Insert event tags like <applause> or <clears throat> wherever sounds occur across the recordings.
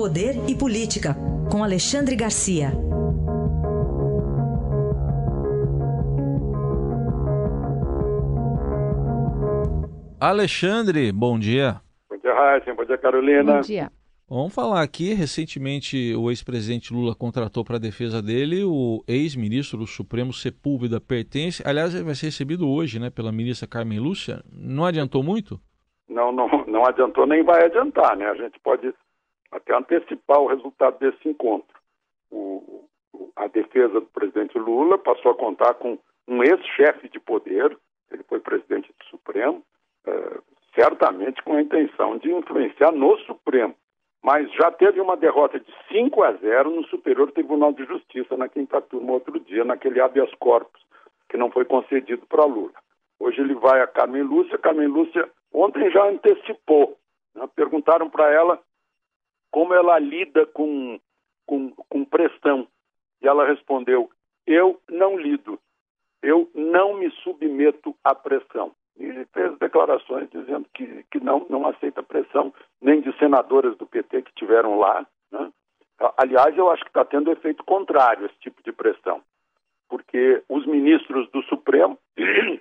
Poder e Política, com Alexandre Garcia. Alexandre, bom dia. Bom dia, Raíssa. Bom dia, Carolina. Bom dia. Vamos falar aqui. Recentemente, o ex-presidente Lula contratou para a defesa dele o ex-ministro do Supremo Sepúlveda Pertence. Aliás, ele vai ser recebido hoje, né, pela ministra Carmen Lúcia. Não adiantou muito? Não, não, não adiantou nem vai adiantar, né? A gente pode até antecipar o resultado desse encontro. O, a defesa do presidente Lula passou a contar com um ex-chefe de poder, ele foi presidente do Supremo, é, certamente com a intenção de influenciar no Supremo. Mas já teve uma derrota de 5 a 0 no Superior Tribunal de Justiça na quinta turma, outro dia, naquele habeas corpus, que não foi concedido para Lula. Hoje ele vai a Carmen Lúcia. Carmen Lúcia ontem já antecipou. Né? Perguntaram para ela como ela lida com, com, com pressão. E ela respondeu: Eu não lido, eu não me submeto à pressão. E fez declarações dizendo que, que não, não aceita pressão, nem de senadoras do PT que tiveram lá. Né? Aliás, eu acho que está tendo efeito contrário esse tipo de pressão, porque os ministros do Supremo, <clears throat>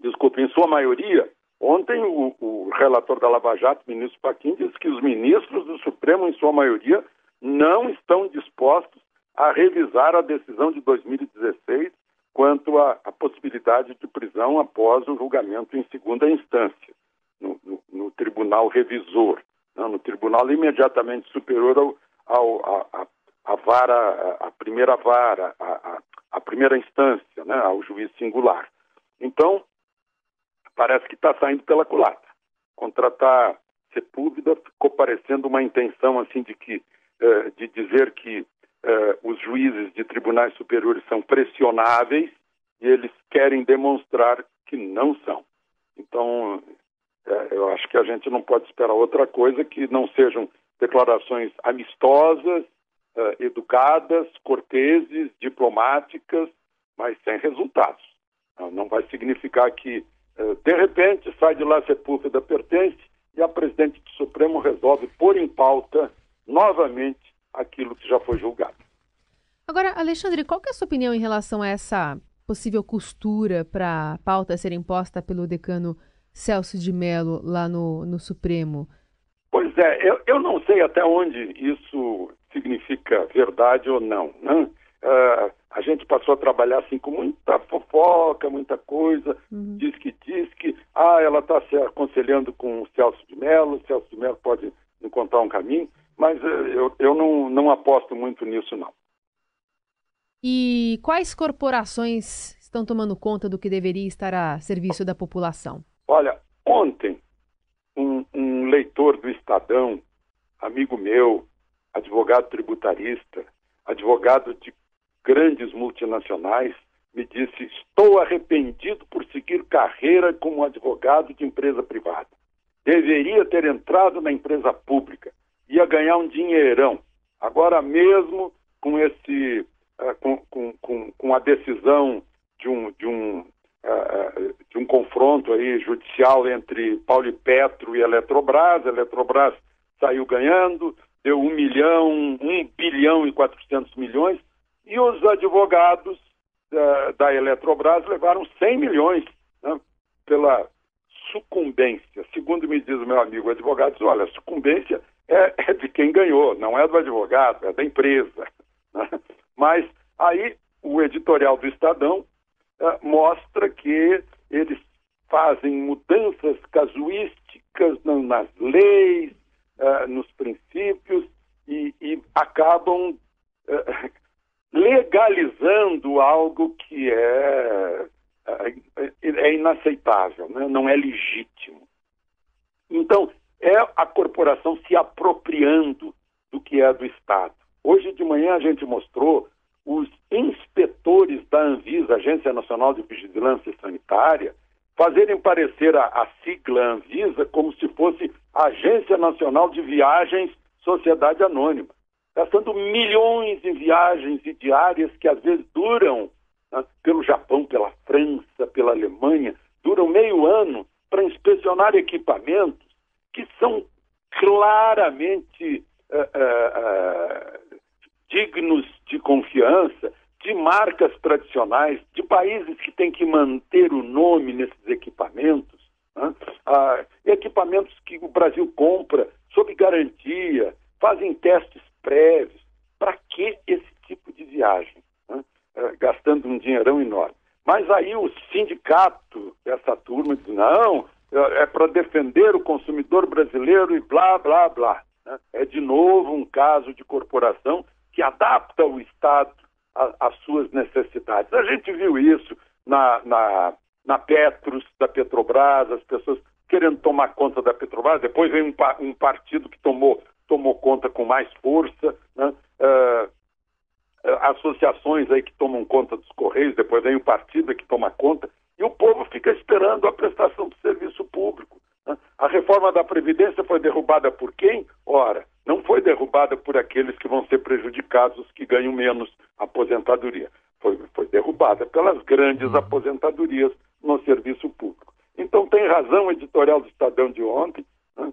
desculpe, em sua maioria, Ontem, o, o, relator da Lava Jato, ministro Paquim, disse que os ministros do Supremo, em sua maioria, não estão dispostos a revisar a decisão de 2016 quanto à, possibilidade de prisão após o julgamento em segunda instância, no, no, no tribunal revisor, não, no tribunal imediatamente superior ao, ao a, a, vara, a, primeira vara, a, a primeira instância, né, ao juiz singular. Então, parece que está saindo pela culata. Contratar Sepúlveda ficou parecendo uma intenção assim de que eh, de dizer que eh, os juízes de tribunais superiores são pressionáveis e eles querem demonstrar que não são. Então, eh, eu acho que a gente não pode esperar outra coisa que não sejam declarações amistosas, educadas, corteses, diplomáticas, mas sem resultados. Não vai significar que de repente, sai de lá Sepúlveda pertence e a presidente do Supremo resolve pôr em pauta novamente aquilo que já foi julgado. Agora, Alexandre, qual é a sua opinião em relação a essa possível costura para a pauta ser imposta pelo decano Celso de Mello lá no, no Supremo? Pois é, eu, eu não sei até onde isso significa verdade ou não. Né? Uh, a gente passou a trabalhar assim com muita fofoca, muita coisa, uhum. diz que diz que, ah, ela está se aconselhando com o Celso de Mello, o Celso de Mello pode encontrar um caminho, mas uh, eu, eu não, não aposto muito nisso, não. E quais corporações estão tomando conta do que deveria estar a serviço da população? Olha, ontem, um, um leitor do Estadão, amigo meu, advogado tributarista, advogado de grandes multinacionais, me disse: Estou arrependido por seguir carreira como advogado de empresa privada. Deveria ter entrado na empresa pública, ia ganhar um dinheirão. Agora mesmo, com esse, uh, com, com, com, a decisão de um, de um, uh, de um confronto aí judicial entre Paulo e Petro e Eletrobras, a Eletrobras saiu ganhando, deu um milhão, um bilhão e quatrocentos milhões, e os advogados da, da Eletrobras levaram 100 milhões né, pela sucumbência. Segundo me diz o meu amigo advogado, olha, a sucumbência é, é, de quem ganhou, não é do advogado, é da empresa. <laughs> Né? Mas aí o editorial do Estadão uh, mostra que eles fazem mudanças casuísticas nas leis, uh, nos princípios e, e acabam legalizando algo que é, é, é inaceitável, né? não é legítimo. Então, é a corporação se apropriando do que é do Estado. Hoje de manhã a gente mostrou os inspetores da Anvisa, Agência Nacional de Vigilância Sanitária, fazerem parecer a, a sigla Anvisa como se fosse Agência Nacional de Viagens Sociedade Anônima gastando milhões em viagens e diárias que às vezes duram né, pelo Japão, pela França, pela Alemanha, duram meio ano para inspecionar equipamentos que são claramente dignos de confiança, de marcas tradicionais, de países que têm que manter o nome nesses equipamentos, né? ah, equipamentos que o Brasil compra sob garantia, fazem testes prévios. Para que esse tipo de viagem? Né? Ah, gastando um dinheirão enorme. Mas aí o sindicato, essa turma, diz: não, é para defender o consumidor brasileiro e blá, blá, blá. Né? É de novo um caso de corporação que adapta o Estado às suas necessidades. A gente viu isso na, na, na Petros, da Petrobras, as pessoas querendo tomar conta da Petrobras, depois vem um, um partido que tomou, tomou conta com mais força, né? uh, associações aí que tomam conta dos Correios, depois vem um partido que toma conta, e o povo fica esperando a prestação do serviço público. Né? A reforma da Previdência foi derrubada por quem? Ora, não foi derrubada por aqueles que vão ser prejudicados, os que ganham menos aposentadoria. Foi, foi derrubada pelas grandes uhum. aposentadorias no serviço público. Então tem razão o editorial do Estadão de ontem, né?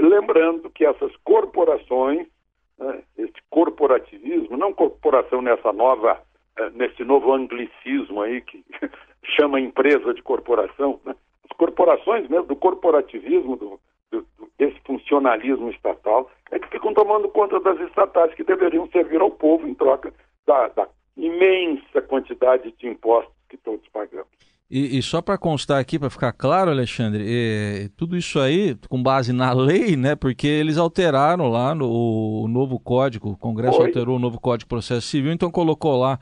Lembrando que essas corporações, né? esse corporativismo, não corporação nessa nova, eh, nesse novo anglicismo aí que <laughs> chama empresa de corporação, né? as corporações mesmo do corporativismo, do, desse funcionalismo estatal, é que ficam tomando conta das estatais que deveriam servir ao povo em troca da, da imensa quantidade de impostos que todos pagamos. E, e só para constar aqui, para ficar claro, Alexandre, é, tudo isso aí com base na lei, né? Porque eles alteraram lá no o novo código, o Congresso Foi. alterou o novo Código de Processo Civil, então colocou lá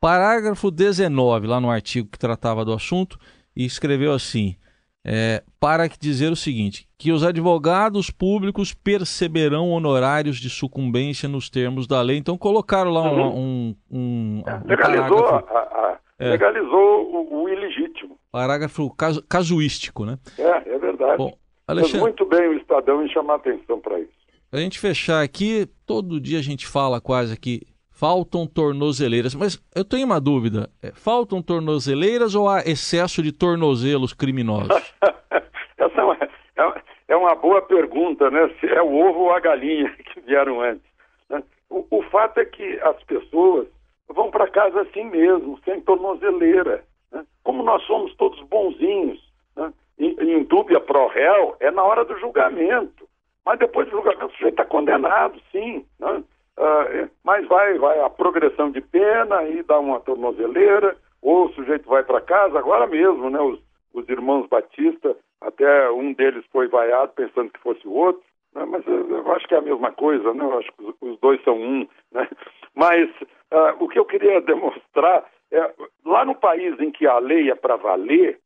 parágrafo 19, lá no artigo que tratava do assunto, e escreveu assim: é, para dizer o seguinte: que os advogados públicos perceberão honorários de sucumbência nos termos da lei. Então colocaram lá uhum. um, um, um, legalizou, a, a, é. legalizou o, o, ilegítimo. Parágrafo casu, casuístico, né? É, é verdade. Bom, Alexandre... muito bem o Estadão em chamar atenção para isso. A gente fechar aqui, todo dia a gente fala quase aqui faltam tornozeleiras. Mas eu tenho uma dúvida: é, faltam tornozeleiras ou há excesso de tornozelos criminosos? <laughs> Essa é uma, é, é uma, boa pergunta, né? Se é o ovo ou a galinha <laughs> que vieram antes. Né? O, o, fato é que as pessoas vão para casa assim mesmo, sem tornozeleira. Né? Como nós somos todos bonzinhos, né? em, em dúvida pro réu, é na hora do julgamento. Mas depois do julgamento o sujeito está condenado, sim. Né? Uh, mas vai, vai a progressão de pena e dá uma tornozeleira, ou o sujeito vai para casa, agora mesmo, né? Os, os irmãos Batista, até um deles foi vaiado pensando que fosse o outro, né? mas eu, acho que é a mesma coisa, né? Eu acho que os, os dois são um, né? Mas uh, o que eu queria <laughs> demonstrar é, lá no país em que a lei é para valer,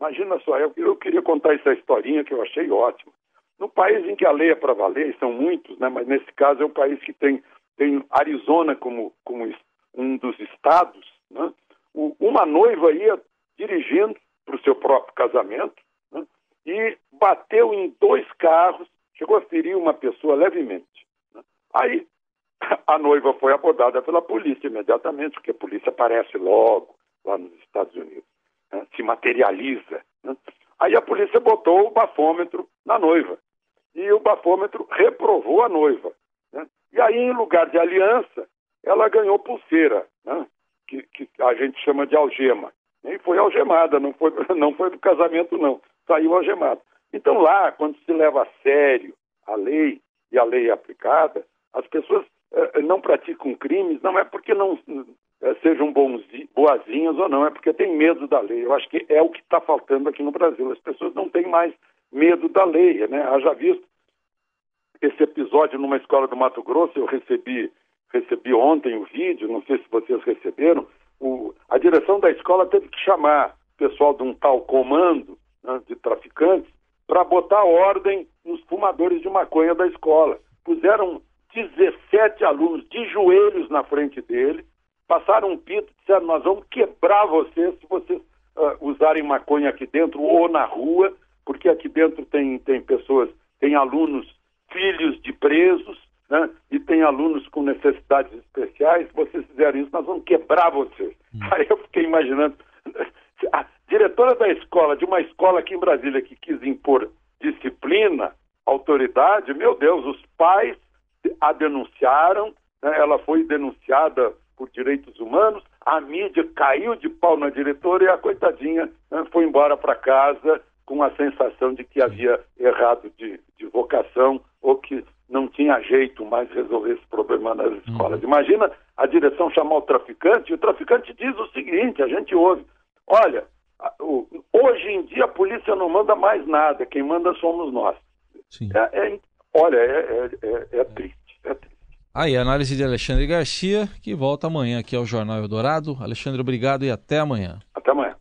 imagina só, eu, eu queria contar essa historinha que eu achei ótima. No país em que a lei é para valer, e são muitos, né, mas nesse caso é um país que tem, tem Arizona como, como um dos estados, né, uma noiva ia dirigindo para o seu próprio casamento né, e bateu em dois carros, chegou a ferir uma pessoa levemente. Né. Aí <laughs> a noiva foi abordada pela polícia imediatamente, porque a polícia aparece logo lá nos Estados Unidos, né, se materializa. Né. Aí a polícia botou o bafômetro na noiva e o bafômetro reprovou a noiva. Né? E aí, em lugar de aliança, ela ganhou pulseira, né? que, que, a gente chama de algema. E foi algemada, não foi, <laughs> não foi do casamento, não. Saiu algemada. Então, lá, quando se leva a sério a lei e a lei é aplicada, as pessoas não praticam crimes, não é porque não eh, sejam bonzinhos, boazinhas ou não, é porque tem medo da lei. Eu acho que é o que está faltando aqui no Brasil. As pessoas não têm mais medo da lei, né? Haja visto esse episódio numa escola do Mato Grosso, eu recebi, recebi ontem o vídeo, não sei se vocês receberam, o, a direção da escola teve que chamar o pessoal de um tal comando né, de traficantes para botar ordem nos fumadores de maconha da escola. Puseram 17 alunos de joelhos na frente dele, passaram um pito, disseram: Nós vamos quebrar vocês se vocês uh, usarem maconha aqui dentro ou na rua porque aqui dentro tem, tem pessoas, tem alunos, filhos de presos, né? e tem alunos com necessidades especiais. Se vocês fizerem isso, nós vamos quebrar vocês. Hum. Aí eu fiquei imaginando. <laughs> A diretora da escola, de uma escola aqui em Brasília, que quis impor disciplina, autoridade, meu Deus, os pais a denunciaram, né? ela foi denunciada por direitos humanos, a mídia caiu de pau na diretora e a coitadinha né, foi embora para casa com a sensação de que havia errado de, de, vocação ou que não tinha jeito mais resolver esse problema nas escolas. Uhum. Imagina a direção chamar o traficante e o traficante diz o seguinte, a gente ouve, olha, hoje em dia a polícia não manda mais nada, quem manda somos nós. É, é, olha, é, é, é é triste. Aí, análise de Alexandre Garcia, que volta amanhã aqui ao Jornal Eldorado. Alexandre, obrigado e até amanhã. Até amanhã.